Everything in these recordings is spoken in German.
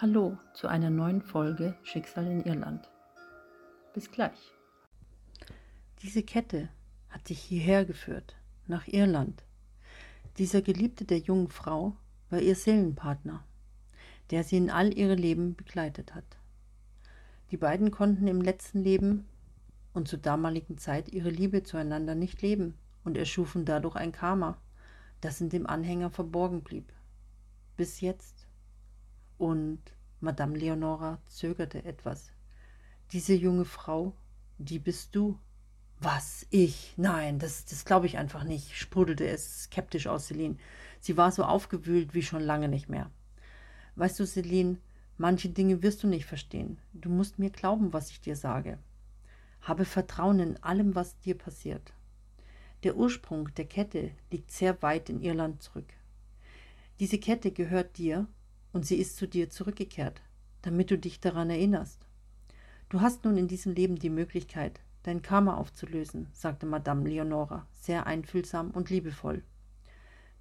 Hallo zu einer neuen Folge Schicksal in Irland. Bis gleich. Diese Kette hat dich hierher geführt, nach Irland. Dieser Geliebte der jungen Frau war ihr Seelenpartner, der sie in all ihre Leben begleitet hat. Die beiden konnten im letzten Leben und zur damaligen Zeit ihre Liebe zueinander nicht leben und erschufen dadurch ein Karma, das in dem Anhänger verborgen blieb. Bis jetzt und Madame Leonora zögerte etwas. Diese junge Frau, die bist du. Was? Ich? Nein, das, das glaube ich einfach nicht, sprudelte es skeptisch aus Celine. Sie war so aufgewühlt wie schon lange nicht mehr. Weißt du, Celine, manche Dinge wirst du nicht verstehen. Du musst mir glauben, was ich dir sage. Habe Vertrauen in allem, was dir passiert. Der Ursprung der Kette liegt sehr weit in Irland zurück. Diese Kette gehört dir und sie ist zu dir zurückgekehrt, damit du dich daran erinnerst. Du hast nun in diesem Leben die Möglichkeit, dein Karma aufzulösen, sagte Madame Leonora, sehr einfühlsam und liebevoll.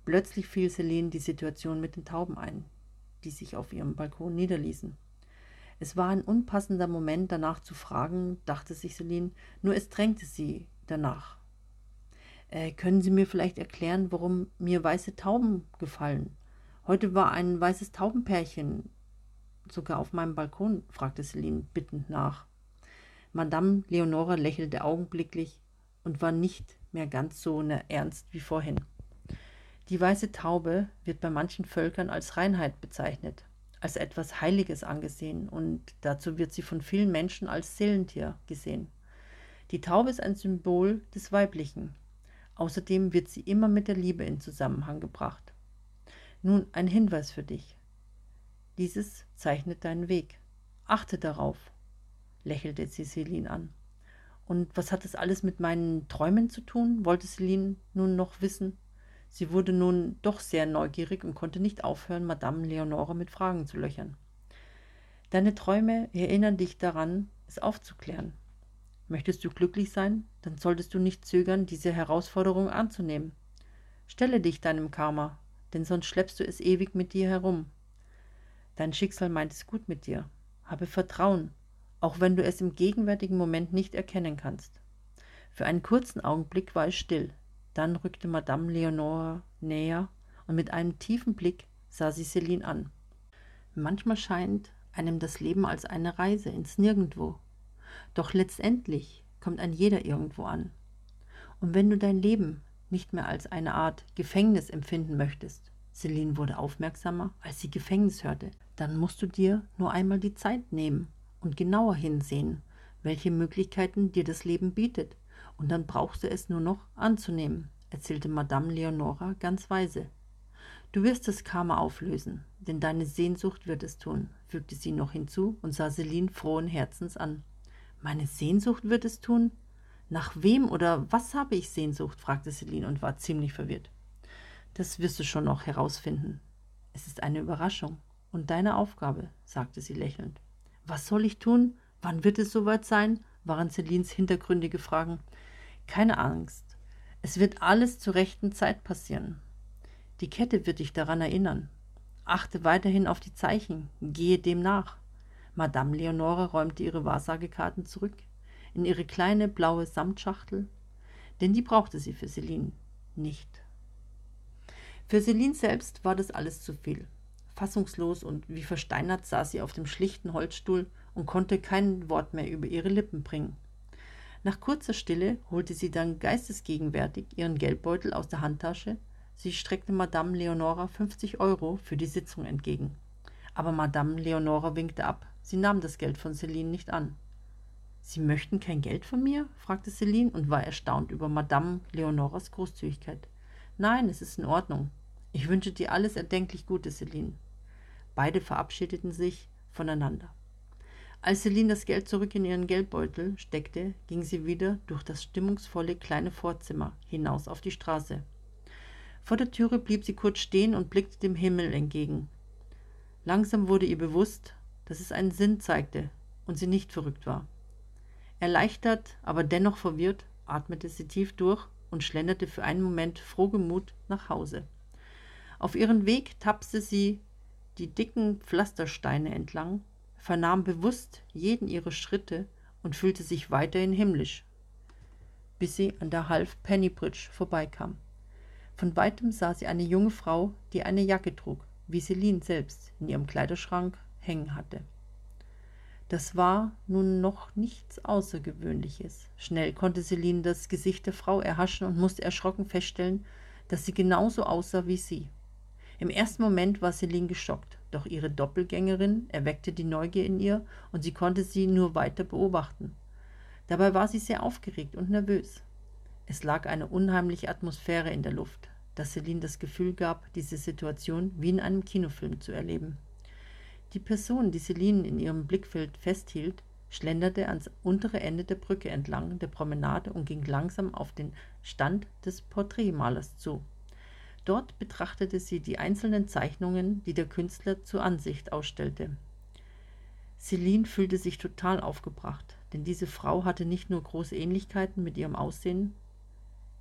Plötzlich fiel Celine die Situation mit den Tauben ein, die sich auf ihrem Balkon niederließen. Es war ein unpassender Moment, danach zu fragen, dachte sich Celine, nur es drängte sie danach. Äh, können Sie mir vielleicht erklären, warum mir weiße Tauben gefallen? Heute war ein weißes Taubenpärchen sogar auf meinem Balkon, fragte Celine bittend nach. Madame Leonora lächelte augenblicklich und war nicht mehr ganz so ne, ernst wie vorhin. Die weiße Taube wird bei manchen Völkern als Reinheit bezeichnet, als etwas Heiliges angesehen und dazu wird sie von vielen Menschen als Seelentier gesehen. Die Taube ist ein Symbol des Weiblichen. Außerdem wird sie immer mit der Liebe in Zusammenhang gebracht. Nun ein Hinweis für dich. Dieses zeichnet deinen Weg. Achte darauf, lächelte sie Celine an. Und was hat das alles mit meinen Träumen zu tun? wollte Celine nun noch wissen. Sie wurde nun doch sehr neugierig und konnte nicht aufhören, Madame Leonore mit Fragen zu löchern. Deine Träume erinnern dich daran, es aufzuklären. Möchtest du glücklich sein, dann solltest du nicht zögern, diese Herausforderung anzunehmen. Stelle dich deinem Karma denn sonst schleppst du es ewig mit dir herum. Dein Schicksal meint es gut mit dir. Habe Vertrauen, auch wenn du es im gegenwärtigen Moment nicht erkennen kannst. Für einen kurzen Augenblick war es still. Dann rückte Madame Leonore näher und mit einem tiefen Blick sah sie Celine an. Manchmal scheint einem das Leben als eine Reise ins Nirgendwo. Doch letztendlich kommt ein jeder irgendwo an. Und wenn du dein Leben nicht mehr als eine Art Gefängnis empfinden möchtest. Celine wurde aufmerksamer, als sie Gefängnis hörte. Dann musst du dir nur einmal die Zeit nehmen und genauer hinsehen, welche Möglichkeiten dir das Leben bietet. Und dann brauchst du es nur noch anzunehmen, erzählte Madame Leonora ganz weise. Du wirst das Karma auflösen, denn deine Sehnsucht wird es tun, fügte sie noch hinzu und sah Celine frohen Herzens an. Meine Sehnsucht wird es tun? Nach wem oder was habe ich Sehnsucht? fragte Celine und war ziemlich verwirrt. Das wirst du schon noch herausfinden. Es ist eine Überraschung und deine Aufgabe, sagte sie lächelnd. Was soll ich tun? Wann wird es soweit sein? waren Celines hintergründige Fragen. Keine Angst. Es wird alles zur rechten Zeit passieren. Die Kette wird dich daran erinnern. Achte weiterhin auf die Zeichen, gehe dem nach. Madame Leonore räumte ihre Wahrsagekarten zurück in ihre kleine blaue Samtschachtel, denn die brauchte sie für Celine nicht. Für Celine selbst war das alles zu viel. Fassungslos und wie versteinert saß sie auf dem schlichten Holzstuhl und konnte kein Wort mehr über ihre Lippen bringen. Nach kurzer Stille holte sie dann geistesgegenwärtig ihren Geldbeutel aus der Handtasche. Sie streckte Madame Leonora 50 Euro für die Sitzung entgegen. Aber Madame Leonora winkte ab. Sie nahm das Geld von Celine nicht an. Sie möchten kein Geld von mir? fragte Celine und war erstaunt über Madame Leonoras Großzügigkeit. Nein, es ist in Ordnung. Ich wünsche dir alles erdenklich Gute, Celine. Beide verabschiedeten sich voneinander. Als Celine das Geld zurück in ihren Geldbeutel steckte, ging sie wieder durch das stimmungsvolle kleine Vorzimmer hinaus auf die Straße. Vor der Türe blieb sie kurz stehen und blickte dem Himmel entgegen. Langsam wurde ihr bewusst, dass es einen Sinn zeigte und sie nicht verrückt war. Erleichtert, aber dennoch verwirrt, atmete sie tief durch und schlenderte für einen Moment frohgemut nach Hause. Auf ihren Weg tapste sie die dicken Pflastersteine entlang, vernahm bewusst jeden ihrer Schritte und fühlte sich weiterhin himmlisch, bis sie an der Half Penny Bridge vorbeikam. Von weitem sah sie eine junge Frau, die eine Jacke trug, wie Celine selbst in ihrem Kleiderschrank hängen hatte. Das war nun noch nichts Außergewöhnliches. Schnell konnte Celine das Gesicht der Frau erhaschen und musste erschrocken feststellen, dass sie genauso aussah wie sie. Im ersten Moment war Celine geschockt, doch ihre Doppelgängerin erweckte die Neugier in ihr und sie konnte sie nur weiter beobachten. Dabei war sie sehr aufgeregt und nervös. Es lag eine unheimliche Atmosphäre in der Luft, dass Celine das Gefühl gab, diese Situation wie in einem Kinofilm zu erleben. Die Person, die Celine in ihrem Blickfeld festhielt, schlenderte ans untere Ende der Brücke entlang der Promenade und ging langsam auf den Stand des Porträtmalers zu. Dort betrachtete sie die einzelnen Zeichnungen, die der Künstler zur Ansicht ausstellte. Celine fühlte sich total aufgebracht, denn diese Frau hatte nicht nur große Ähnlichkeiten mit ihrem Aussehen,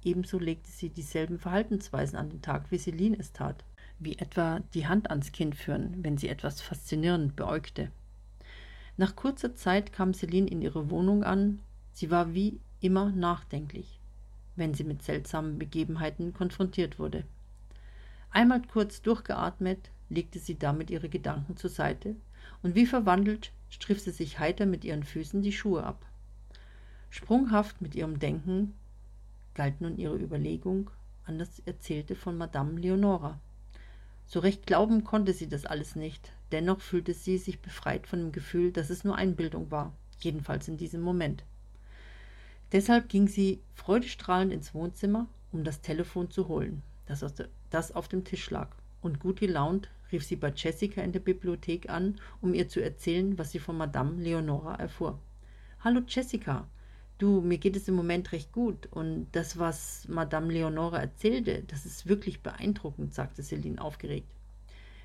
ebenso legte sie dieselben Verhaltensweisen an den Tag, wie Celine es tat wie etwa die Hand ans Kind führen, wenn sie etwas faszinierend beäugte. Nach kurzer Zeit kam Celine in ihre Wohnung an. Sie war wie immer nachdenklich, wenn sie mit seltsamen Begebenheiten konfrontiert wurde. Einmal kurz durchgeatmet, legte sie damit ihre Gedanken zur Seite und wie verwandelt striff sie sich heiter mit ihren Füßen die Schuhe ab. Sprunghaft mit ihrem Denken galt nun ihre Überlegung an das Erzählte von Madame Leonora. So recht glauben konnte sie das alles nicht. Dennoch fühlte sie sich befreit von dem Gefühl, dass es nur Einbildung war, jedenfalls in diesem Moment. Deshalb ging sie freudestrahlend ins Wohnzimmer, um das Telefon zu holen, das, der, das auf dem Tisch lag. Und gut gelaunt rief sie bei Jessica in der Bibliothek an, um ihr zu erzählen, was sie von Madame Leonora erfuhr. Hallo Jessica, Du, mir geht es im Moment recht gut und das, was Madame Leonore erzählte, das ist wirklich beeindruckend, sagte Celine aufgeregt.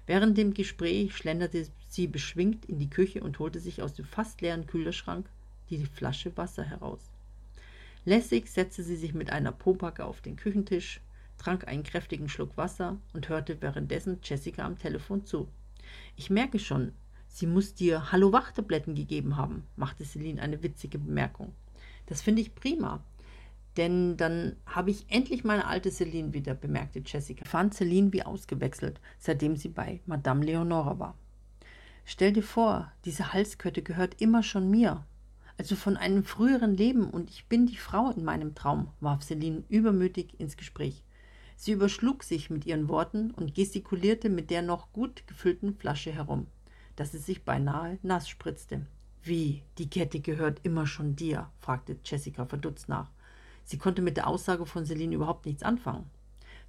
Während dem Gespräch schlenderte sie beschwingt in die Küche und holte sich aus dem fast leeren Kühlerschrank die Flasche Wasser heraus. Lässig setzte sie sich mit einer Popacke auf den Küchentisch, trank einen kräftigen Schluck Wasser und hörte währenddessen Jessica am Telefon zu. Ich merke schon, sie muss dir Hallo-Wach-Tabletten gegeben haben, machte Celine eine witzige Bemerkung. Das finde ich prima. Denn dann habe ich endlich meine alte Celine wieder, bemerkte Jessica. Fand Celine wie ausgewechselt, seitdem sie bei Madame Leonora war. Stell dir vor, diese Halskette gehört immer schon mir. Also von einem früheren Leben und ich bin die Frau in meinem Traum, warf Celine übermütig ins Gespräch. Sie überschlug sich mit ihren Worten und gestikulierte mit der noch gut gefüllten Flasche herum, dass sie sich beinahe nass spritzte. Wie, die Kette gehört immer schon dir? fragte Jessica verdutzt nach. Sie konnte mit der Aussage von Celine überhaupt nichts anfangen.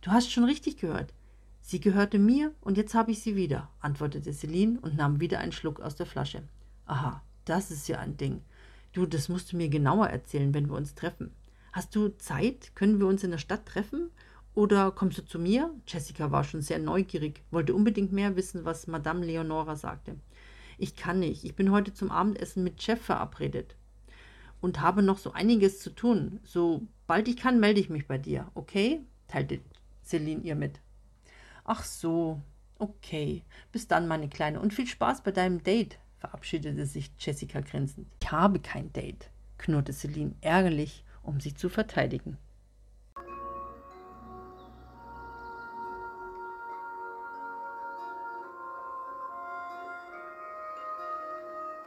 Du hast schon richtig gehört. Sie gehörte mir und jetzt habe ich sie wieder, antwortete Celine und nahm wieder einen Schluck aus der Flasche. Aha, das ist ja ein Ding. Du, das musst du mir genauer erzählen, wenn wir uns treffen. Hast du Zeit? Können wir uns in der Stadt treffen? Oder kommst du zu mir? Jessica war schon sehr neugierig, wollte unbedingt mehr wissen, was Madame Leonora sagte. Ich kann nicht. Ich bin heute zum Abendessen mit Chef verabredet und habe noch so einiges zu tun. Sobald ich kann, melde ich mich bei dir, okay? teilte Celine ihr mit. Ach so, okay. Bis dann, meine Kleine, und viel Spaß bei deinem Date, verabschiedete sich Jessica grinsend. Ich habe kein Date, knurrte Celine ärgerlich, um sich zu verteidigen.